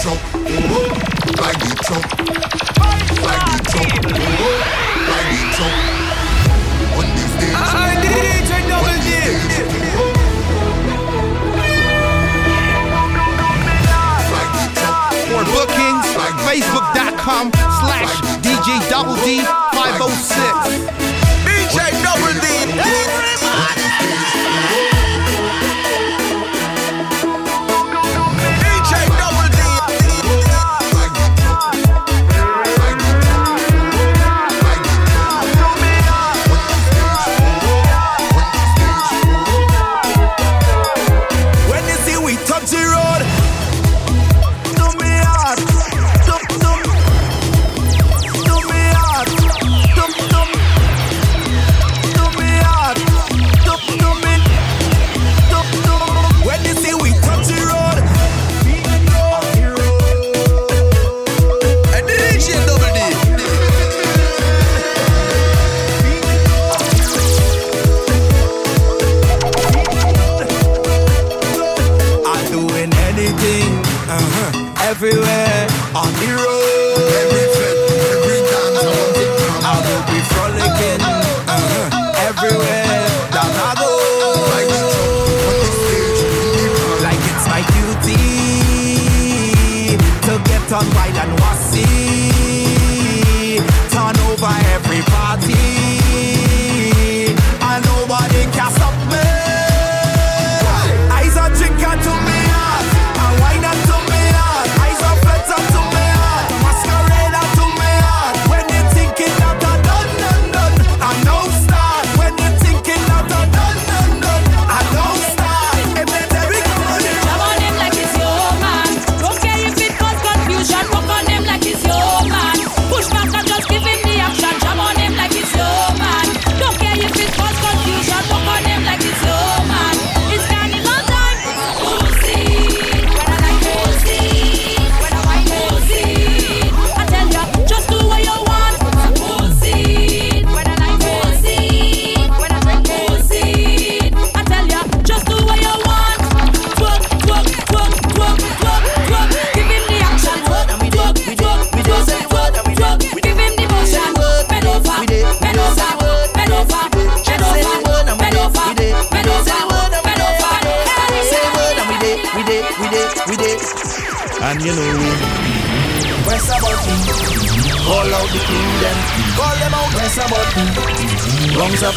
For bookings, facebook.com slash DJ Double D 506. DJ Double D.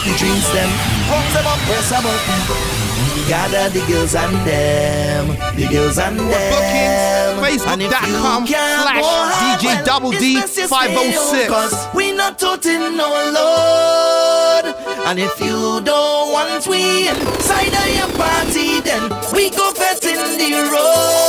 Drinks them, rums them up, press them up. Gather the girls and them, the girls and them. Facebook.com slash DJ Double D 506. We not toting no load. And if you don't want we inside of your party, then we go fetting the road.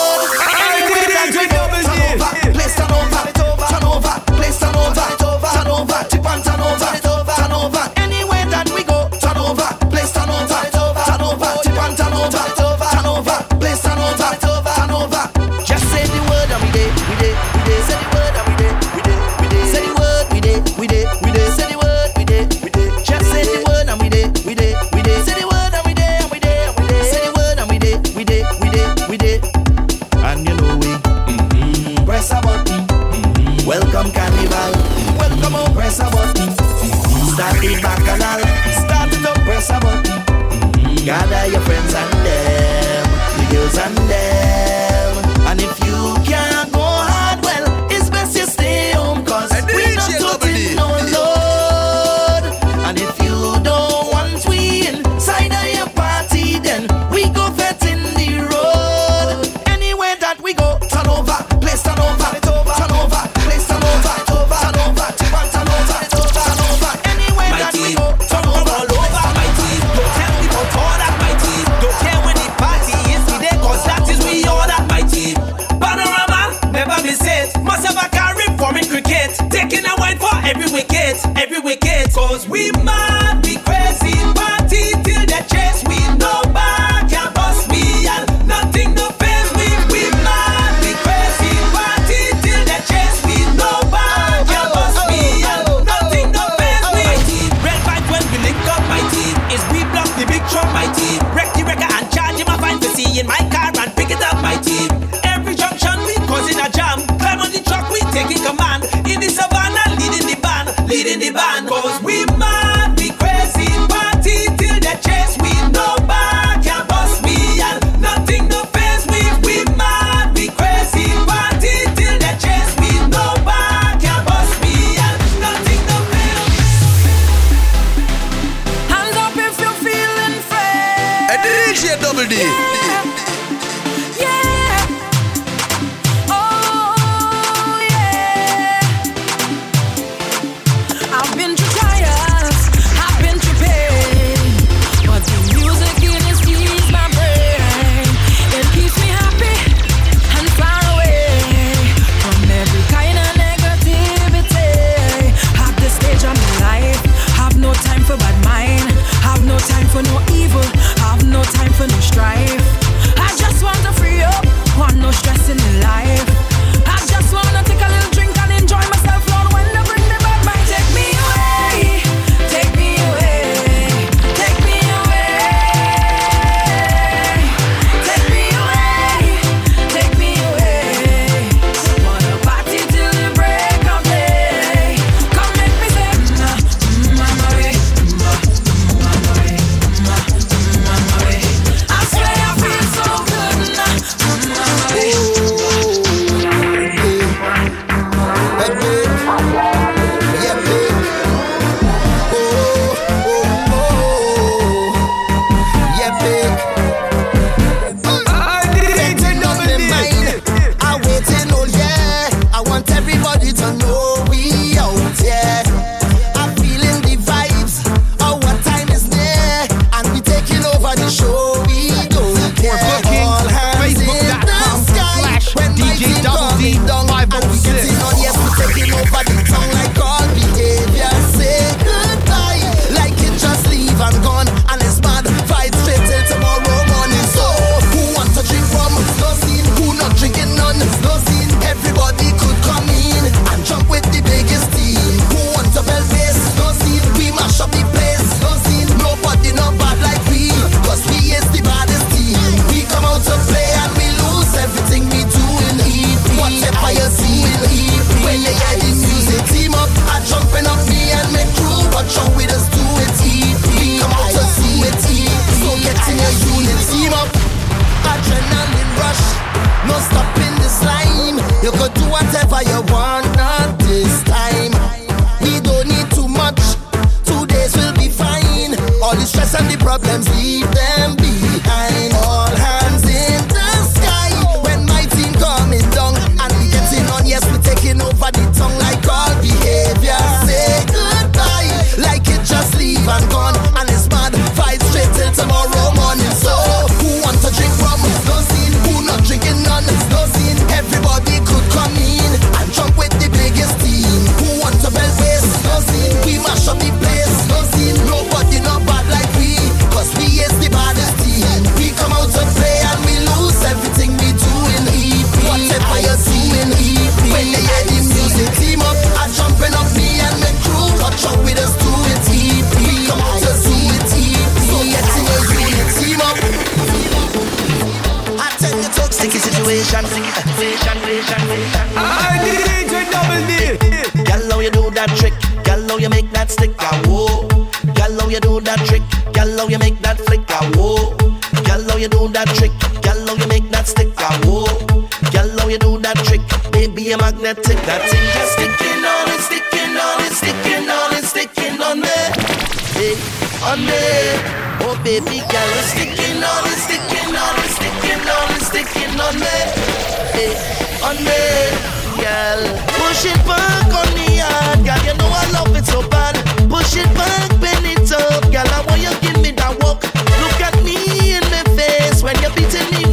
gun and it's mad. Fight straight till tomorrow morning. So who wants to drink rum? No scene. Who not drinking none? No scene. Everybody could come in. magnetic. That thing just sticking on and sticking on and sticking on and sticking on me. Hey, on me. Oh, baby girl, it's sticking on and sticking on and sticking on and sticking on me. Hey, on me. Girl, push it back on me hard, girl. You know I love it so bad. Push it back, bend it up, girl. I want you give me that walk. Look at me in the face when you're beating me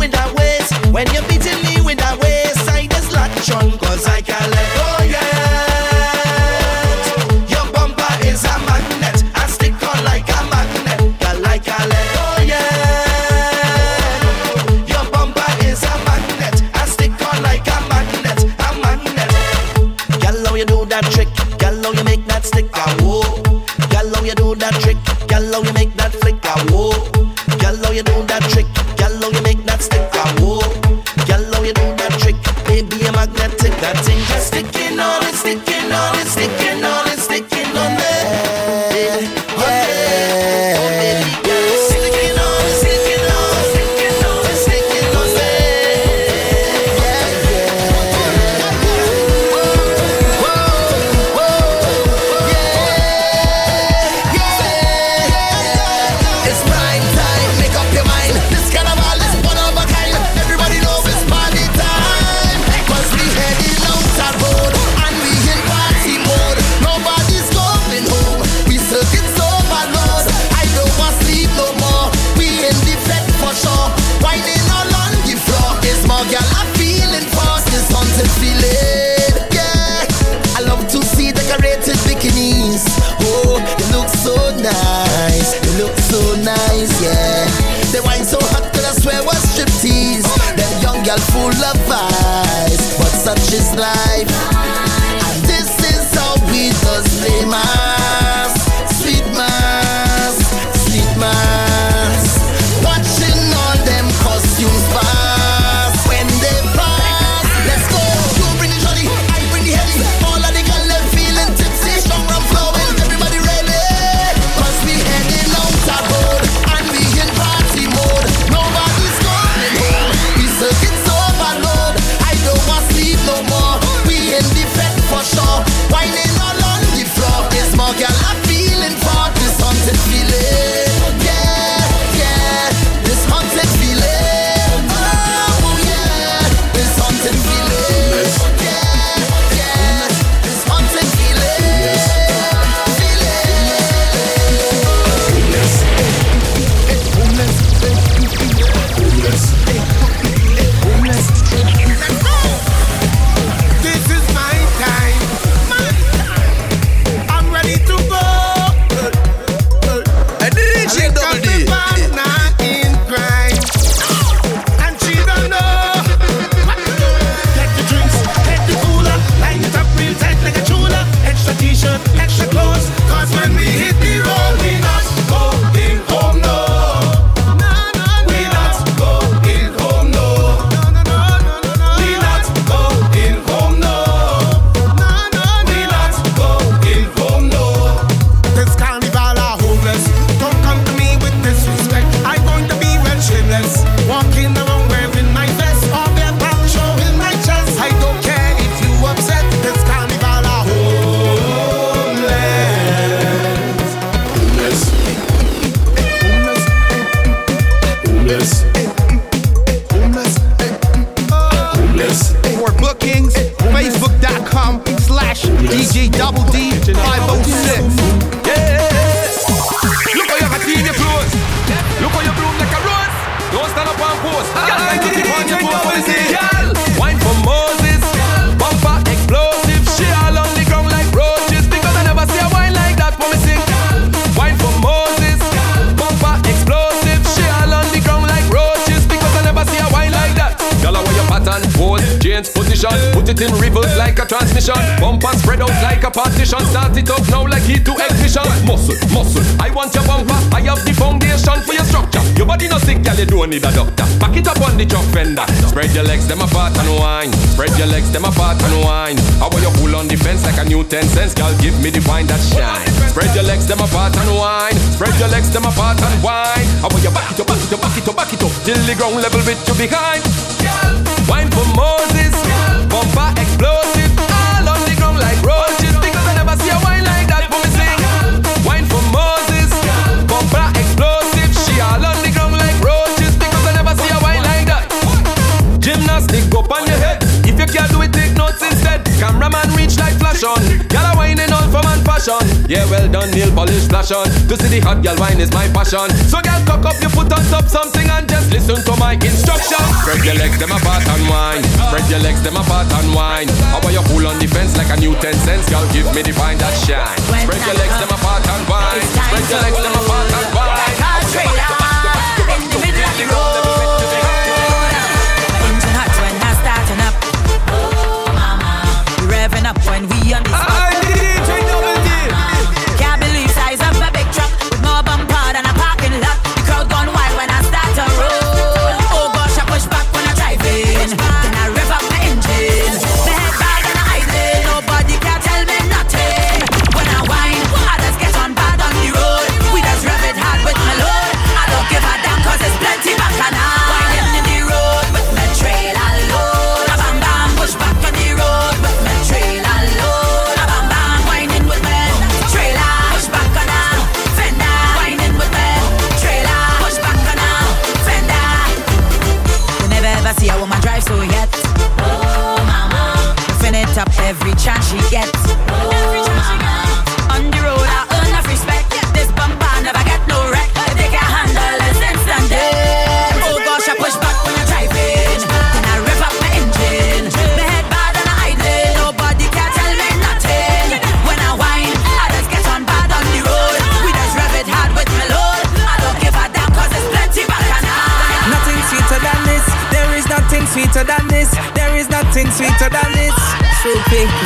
passion. Girl, I wine in all for man fashion. Yeah, well done, nail polish flash on. To see the hot girl wine is my passion. So, girl, cock up your foot on top something and just listen to my instruction. Spread your legs, them apart and wine. Spread your legs, them apart and wine. How about you pull on the fence like a new 10 cents? Girl, give me the fine that shine. Spread your legs, them apart and wine. Spread your legs, them apart and wine.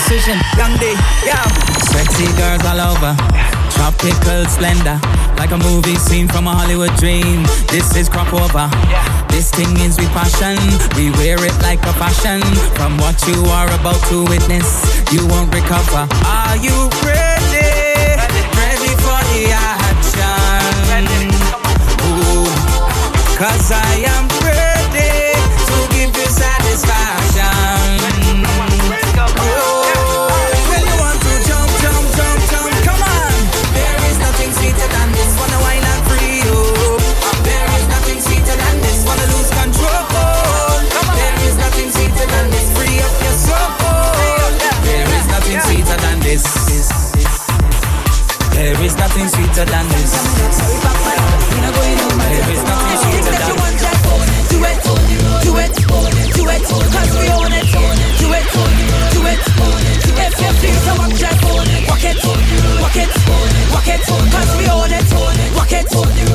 Young yeah. Sexy girls all over. Tropical splendor. Like a movie scene from a Hollywood dream. This is crop over. This thing is we passion. We wear it like a fashion. From what you are about to witness, you won't recover. Are you ready? sweeter than this. Sorry, back we not going nowhere. If it's sweeter than this. Do it, do it, do it, cause we own it. Do it, do it, do it. If you feel so rock that, it, rock it, rock it, cause we own it. It, it.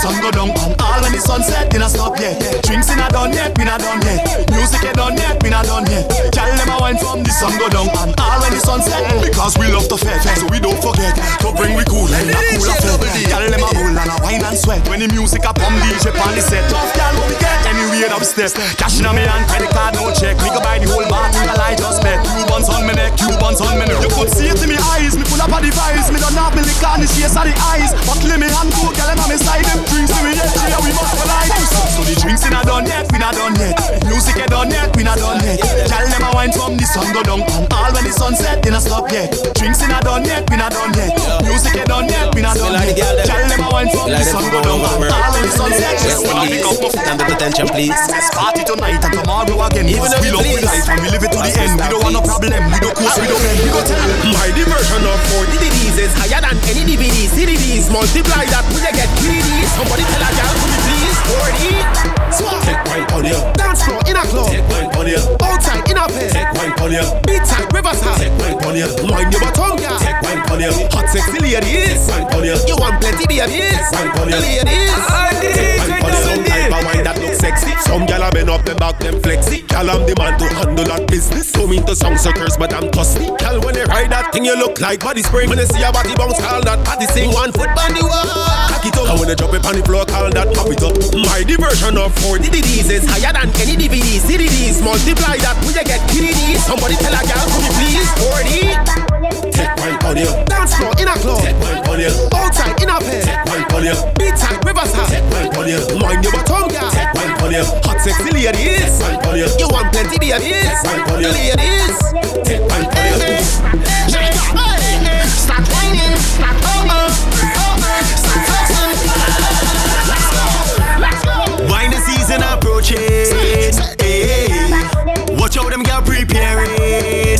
Sun go down the sun set, they not stop yet. Drinks in a done yet, we not done yet. Music ain't done yet, we not done yet. Gal them a wine from the sun go down and all when the sun set. Because we love to fed, so we don't forget to bring we cool and a cool affair. Gal them a roll and a wine and sweat when the music a pump DJ on the set. Tough what we get? That we. Cash in a me hand, credit card, no check. Me go buy the whole bar till the light just met. Cubans on me neck, Cubans on me neck. You could see it in me eyes, me pull up a device. Me don't have me lick on the chase of the eyes. Buckle me hand, two gal them on me side. Them drinks me yeah, we must collide. So the drinks in a done yet, we not done yet. Music ain't done yet, we not done yet. Gal them a wine from the sun go down and all when the sun set, they not stop yet. Drinks in a done yet, we not done yet. Music ain't done yet, we not done yet. Gal them a wine from the sun go down and um, all when the sun set, they not stop yet. Stand up attention, please. Let's party tonight and tomorrow again. Even we love we life and we live it to the end. We don't want no problem. We don't coast, we don't bend. We go tell. My diversion of 4 DVDs is higher than any DVD. CDs multiply that when you get greedy. Somebody tell a girl, could you please 40? Take wine on you. Dance floor in a club. Take wine on you. Outside in a pen. Take wine on you. Beat side, riverside. Take wine on you. Mind your bottom, girl. Take wine on you. Hot sexy ladies. Take Wine on you. You want plenty babies. Wine on you. Ladies. Take wine on you. Ah, Some type of wine that look sexy. Some gal a bend up them back them flexy. Gal I'm the man to handle that business. So mean to sound suckers, but I'm trusty. Gal when you ride that thing, you look like body spring. When you see a body bounce, call that body sing. One foot on the wall. Cock it up. And when you drop it on the floor, call that pop it up. My diversion of 4 DVDs is higher than any DVD. CDs multiply that you get KDD. Somebody tell a gal, could you please 40? Take wine on you. Dance floor in a club. Take wine on you. Outside in a pen. Take wine on you. Beat side, riverside. Take wine on you. Mind your bottom, girl. Take wine on you. Hot sexy ladies. Wine on you. You want plenty babies. Wine on you. Ladies. Take wine on you. Start whining. Start whining. Start approaching. Hey, watch out them girl preparing. Hey,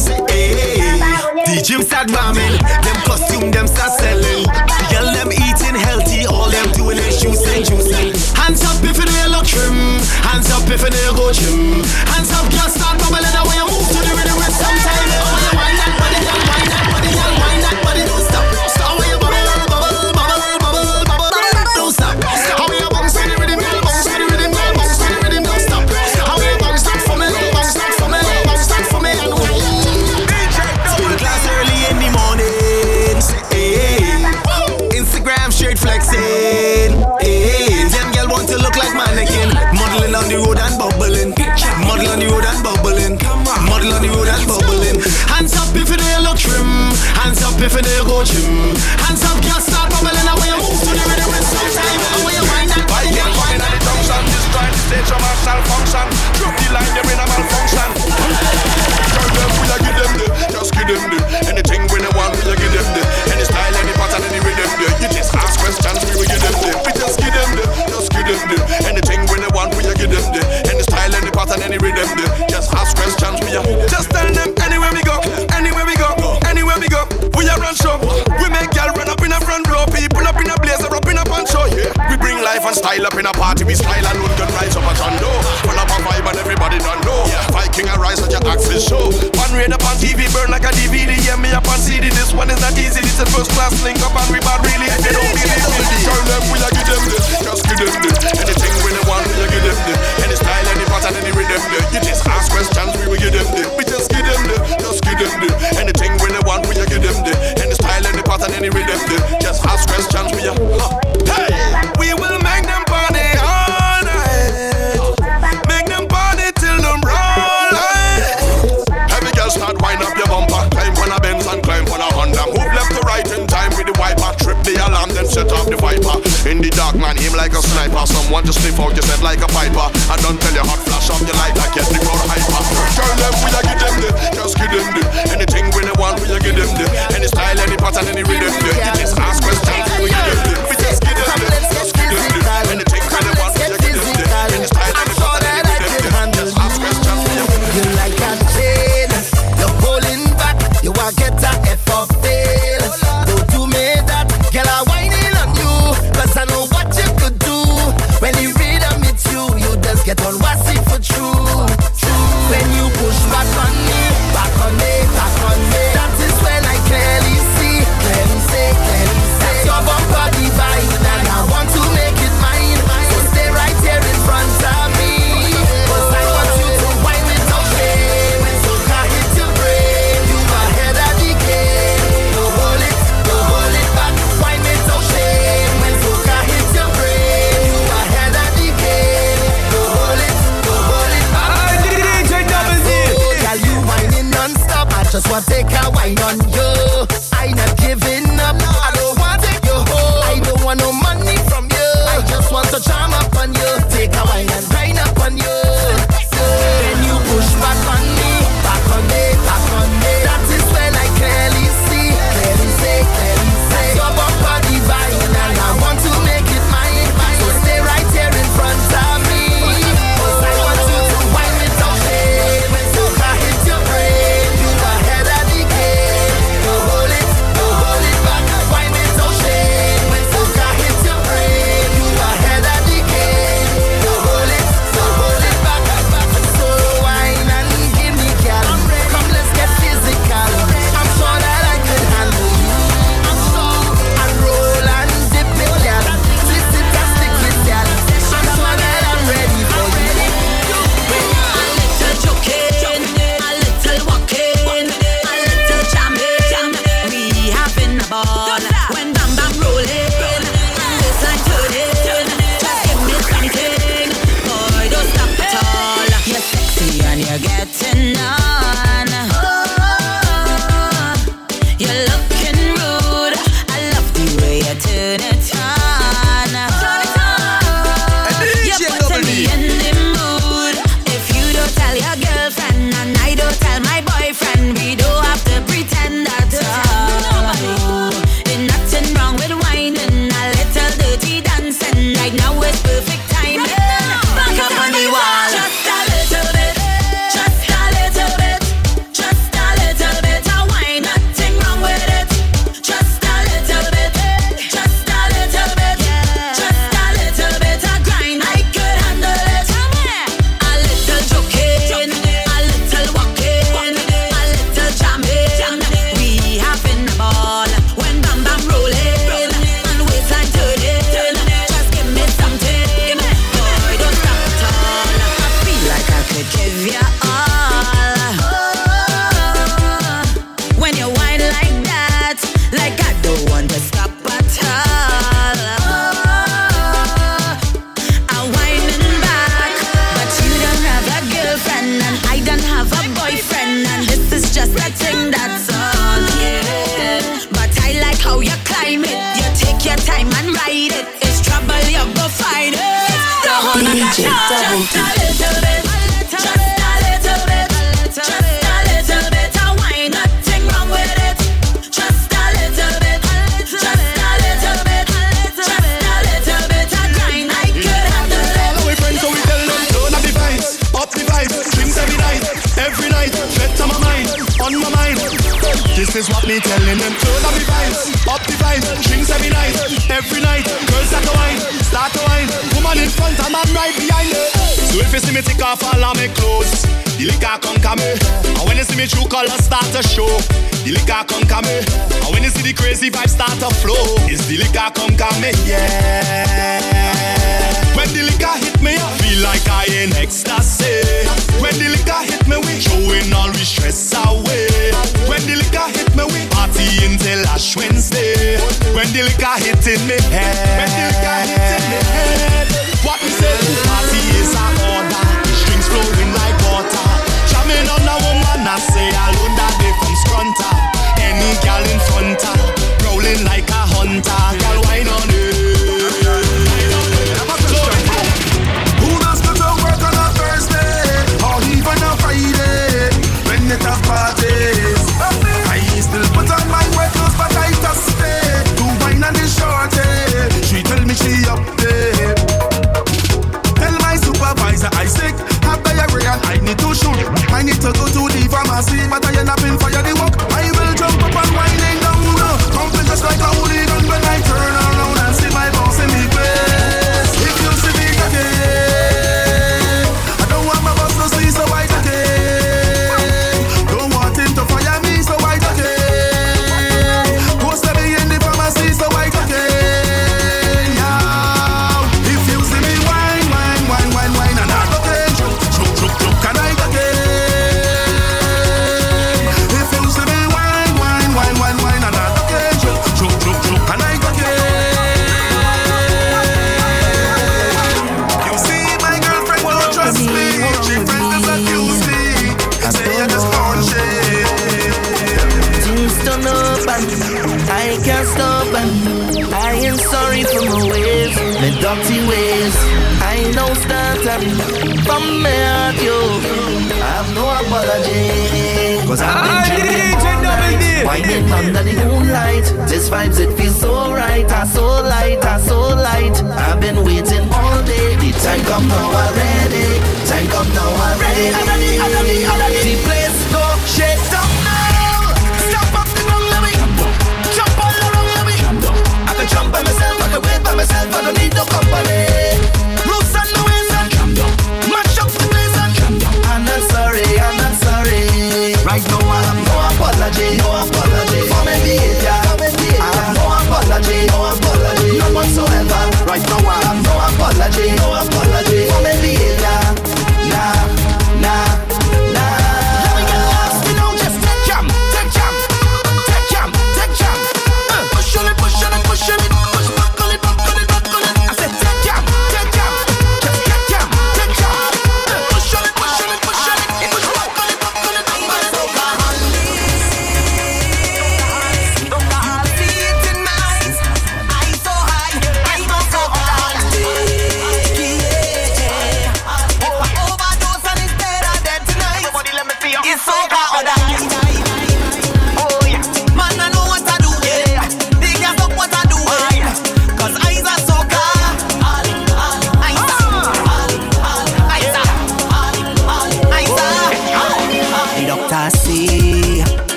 the gym start ramming. Them costume them start selling. Girl them eating healthy. All them doing is juicing, juicing. Hands up if ain't look trim. Hands up if it ain't go gym. Hands up, girl start bubbling away. You move to the rhythm with some time. Stage of function. Drop the line, you're in Up. This one is not easy. It's a first class link up and we bad really. If you don't believe me, tell them we a give them the, just give them the. Anything we want, we a give them the. Any style, any pattern, any rhythm the. Like a sniper. Someone to sniff out your yourself like a piper. I don't tell you hot flash off your light like get the crowd hyper. Tell them we a give them the Just give them the. Anything we they want we a give them the. Any style, any pattern, any rhythm the take a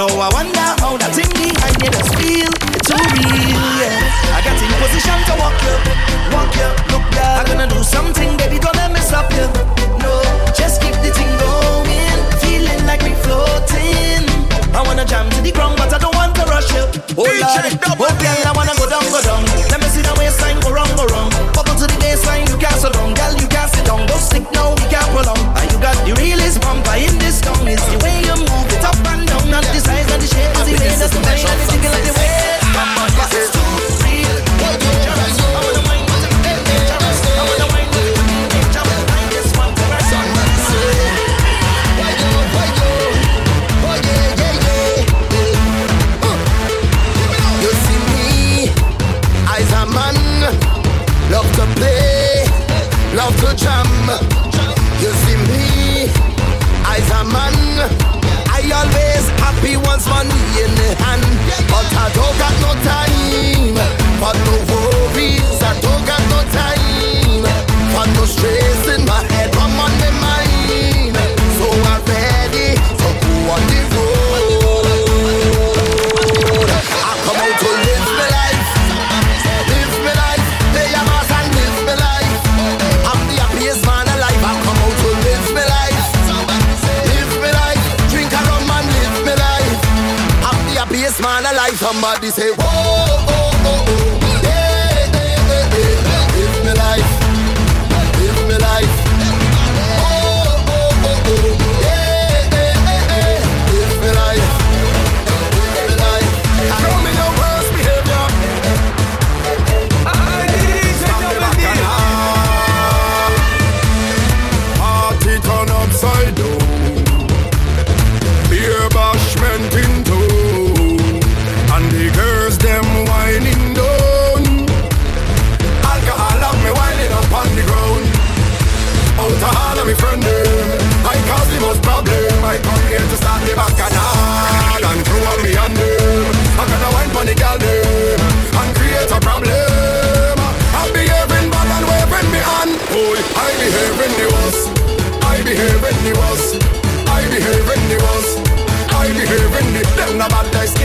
no I Somebody say, whoa, oh,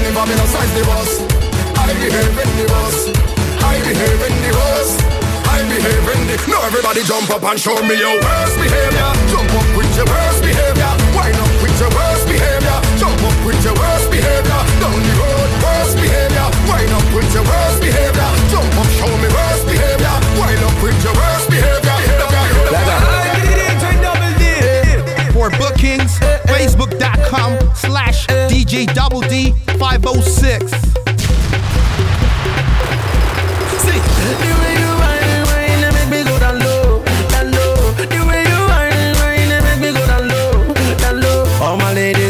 skinny but me size the worst. I behaving the worst. I behaving the worst. I behaving the No everybody jump up and show me your worst behavior. Jump up with your worst behavior. Wind up with your worst behavior. Jump up with your worst behavior. Down the road, worst behavior. Wind up with your worst behavior. Jump up, show me worst behavior. Wind up with your worst behavior. For bookings, eh, eh. facebook.com slash DJ Double D 506. See,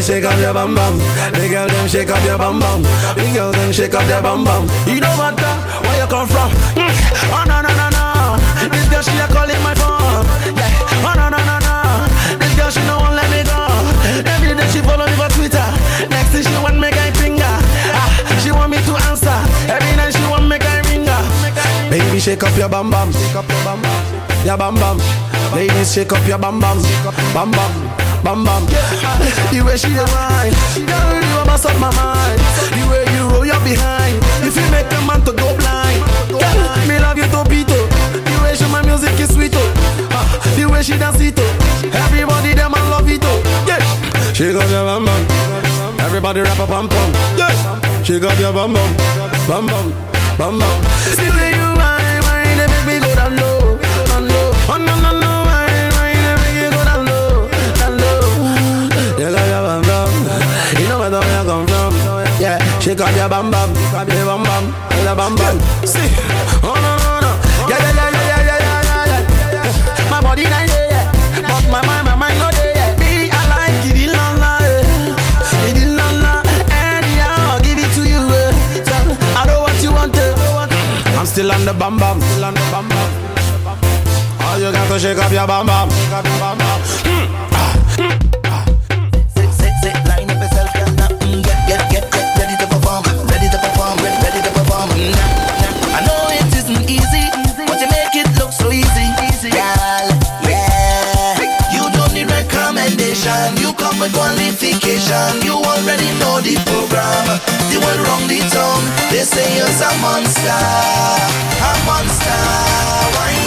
shake up your the girl them shake up your bum bum, the girl them shake up their bum bum. You don't matter where you come from. Mm. Oh no no no no, this girl she a calling my Baby, shake up your bum bum, shake up your bum bum, your bum bum. Ladies, shake up your bum bum, bum bum, bum bum. The way she dey whine, girl, you a mess up my mind. The way you roll your behind, if you make a man to go blind. Girl, me love you to topito. The way she my music is sweet oh. Ah, The way she dance it oh. Everybody them I love it oh. Yeah. Shake up your bum bum. Everybody rap a pum pum. Yeah. Shake up your bum bum, bum bum, bum bum. The way shake your bum bum, your bum bum. See. Oh no no no. Yeah yeah yeah yeah yeah yeah yeah yeah. yeah. My body yeah. but my mind, my mind yeah. Me, I like it, la la, eh. it la la. Anyhow, give it to you. So, I know what you want. eh. I'm still on the bum bum, still on the bum bum. You got to shake up your. Mm, mm. Mm. Mm. I know it isn't easy, but you make it look so easy. Girl, yeah. You don't need recommendation. You come with qualification. You already know the program. The world round the town. They say you're a monster. A monster. Why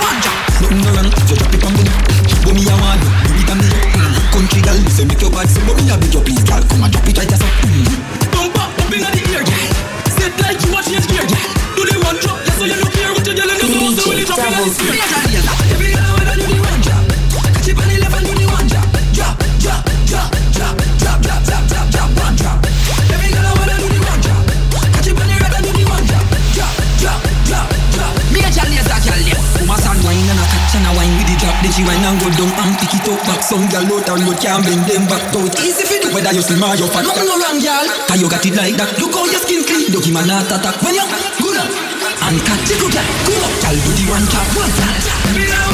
ball, no you drop it on me, me a do it. Country girl, listen, make your body that you still my your fat. Nothing no wrong, y'all. Cause you got it like that. Look how your skin clean. You give man a attack when you good up. And catch it good, good up. Y'all do the one tap, one tap.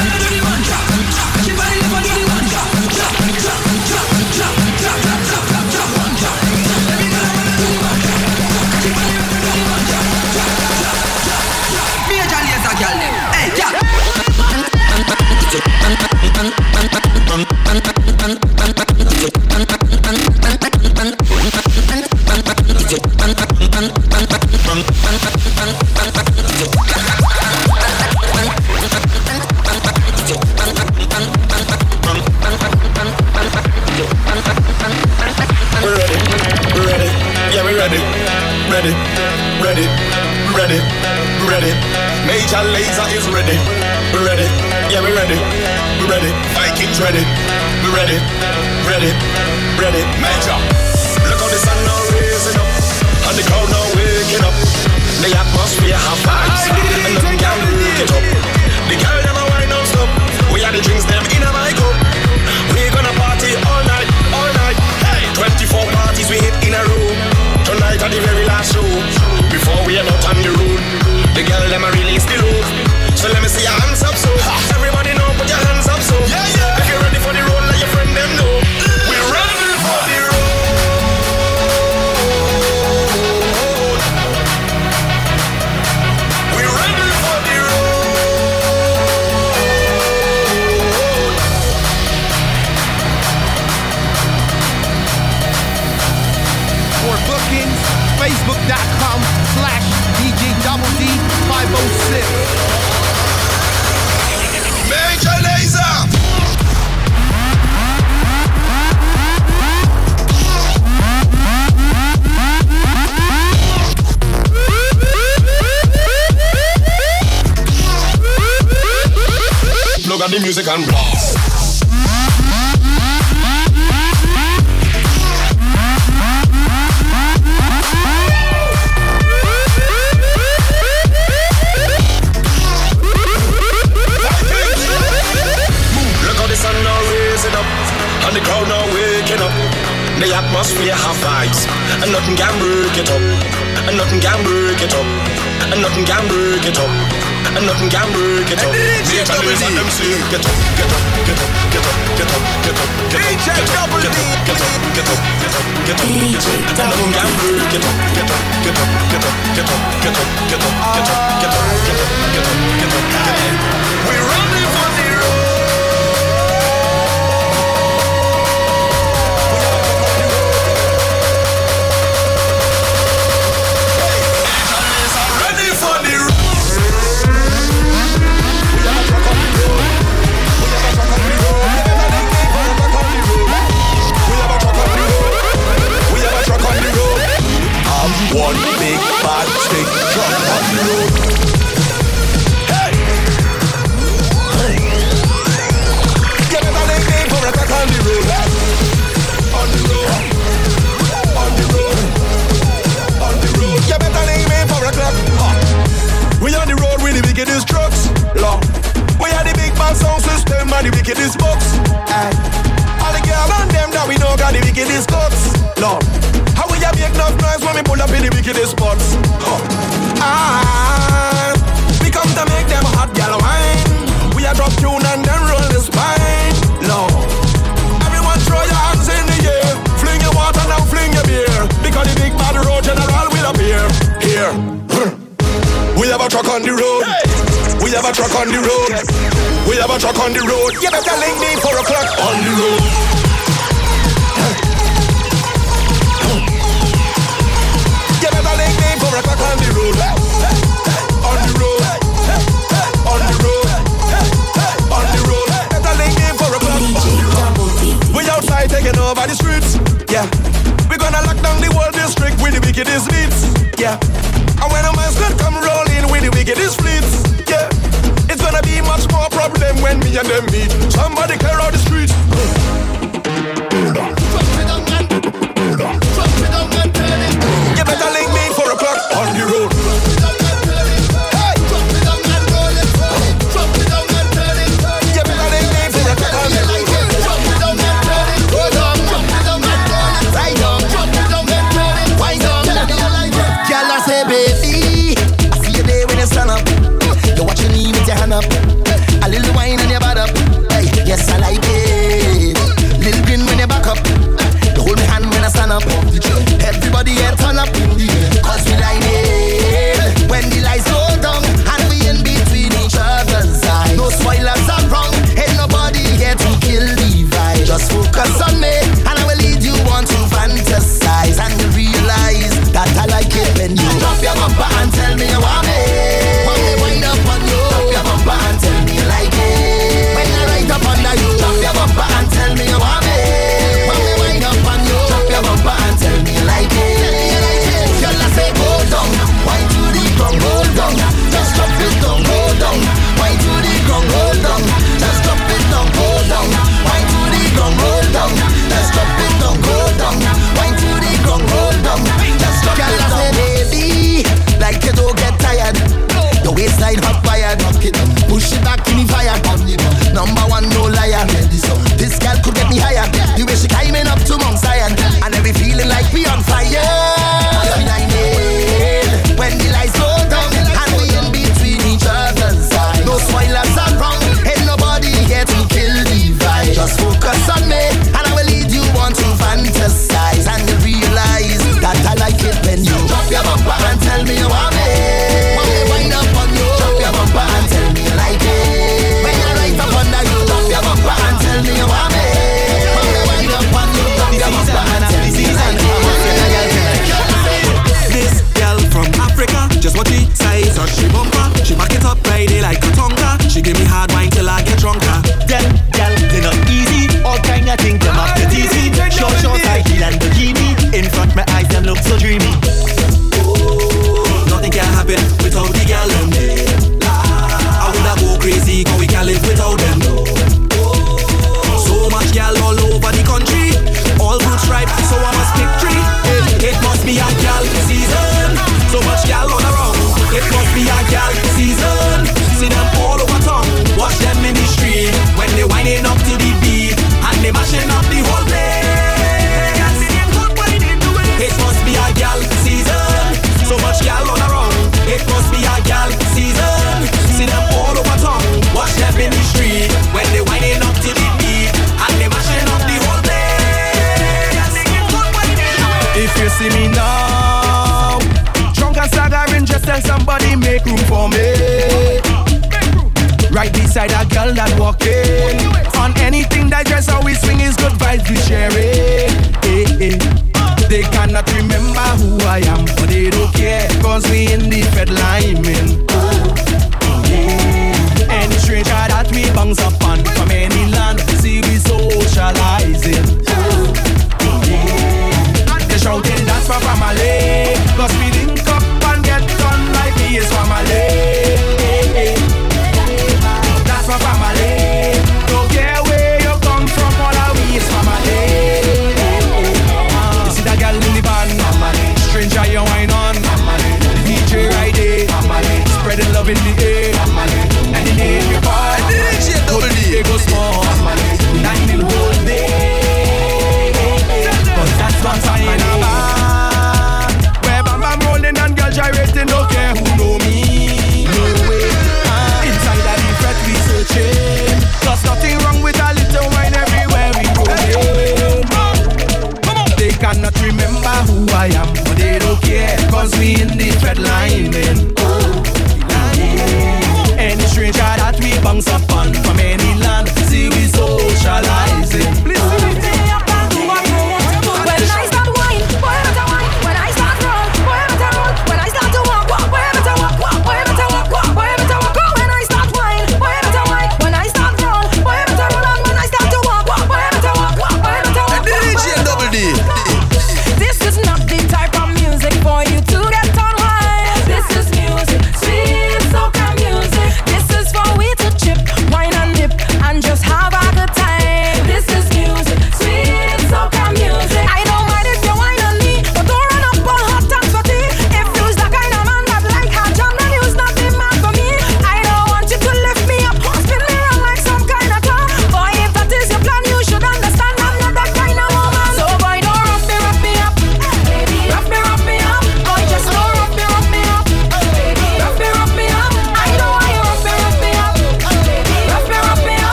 Stay drunk on the road. me pull up in the wickedest spots. Huh. Ah, we come to make them hot gal wine. We are drop tune and then roll the spine. No. Everyone throw your hands in the air. Fling your water now, fling your beer. Because the big bad road general will appear. Here. We have a truck on the road. We have a truck on the road. We have a truck on the road. You better link me for o'clock on the road. over the streets. Yeah. We gonna lock down the whole district with the wickedest beats. Yeah. And when a man's not come rolling with the wickedest fleets. Yeah. It's gonna be much more problem when me and them meet. Somebody clear out the streets.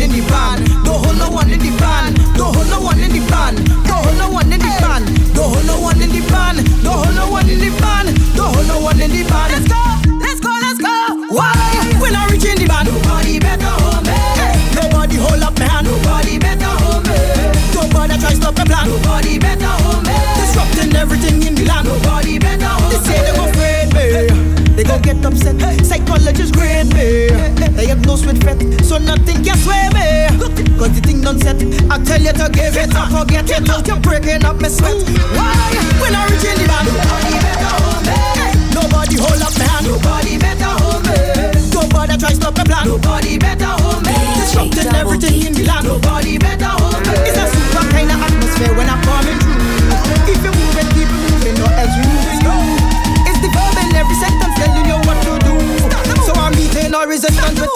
In the Sweat fat, so nothing can sway me. Cause the thing done set. I tell you to give it up, forget it. You're breaking up my sweat. Why? When I reach in the band, nobody better hold me. Nobody hold up my hand. Nobody better hold me. Nobody try stop the plan. Nobody better hold me. Disrupting everything in the land. Nobody better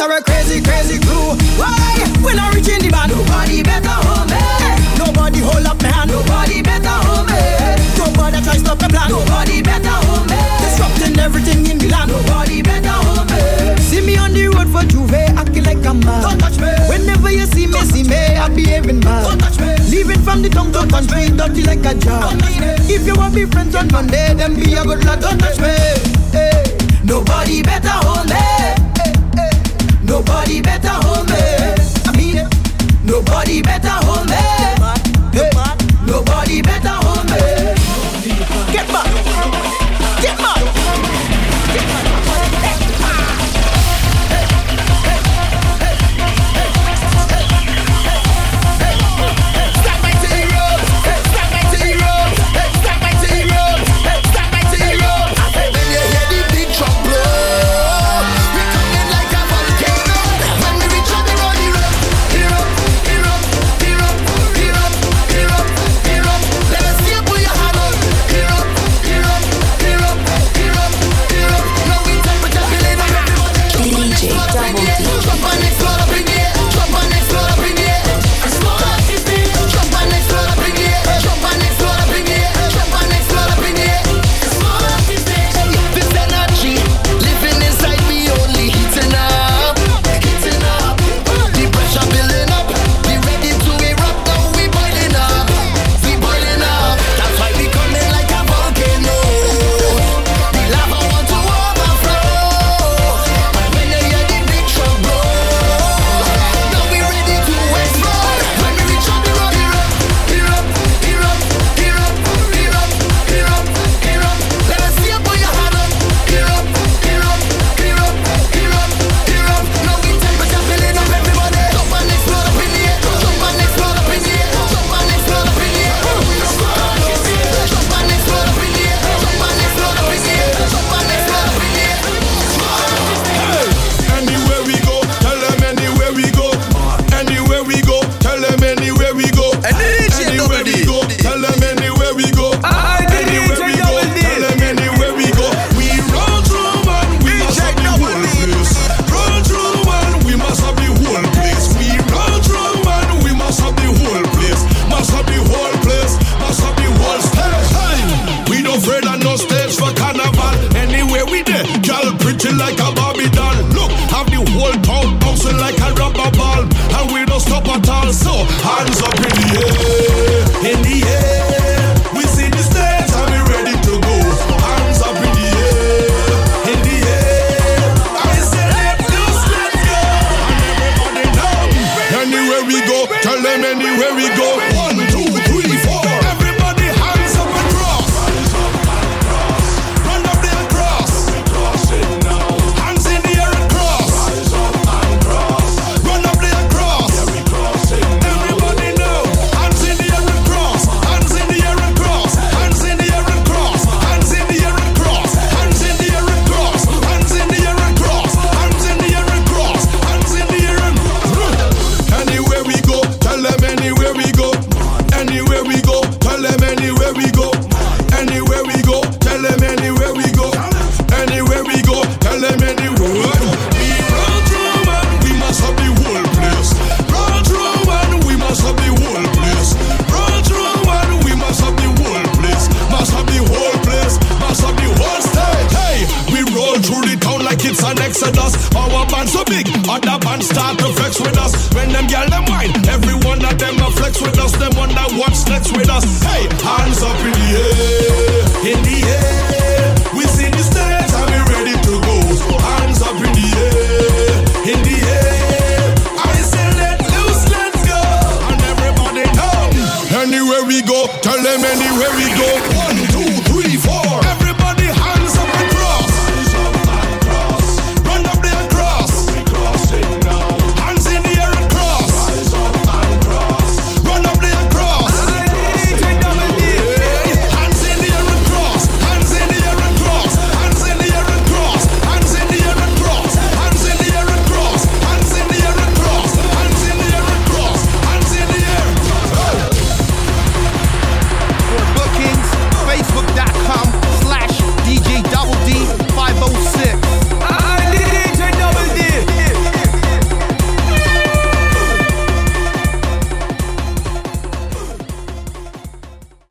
with our crazy, crazy crew. Why? When I reach in the band, nobody better hold me. Nobody hold up my hand. Nobody better hold me. Nobody try stop the plan. Nobody better hold me. Disrupting everything in the land. Nobody better hold me. See me on the road for J'ouvert, acting like a man. Don't touch me. Whenever you see me, see me, I'm behaving mad. Don't touch me. Leaving from the tongue to country, dirty like a jar. If you want be friends on Monday, then be a good lad. Don't touch me. Hey. Nobody better hold me. Nobody better hold me. I mean it. Nobody better hold me. Nobody better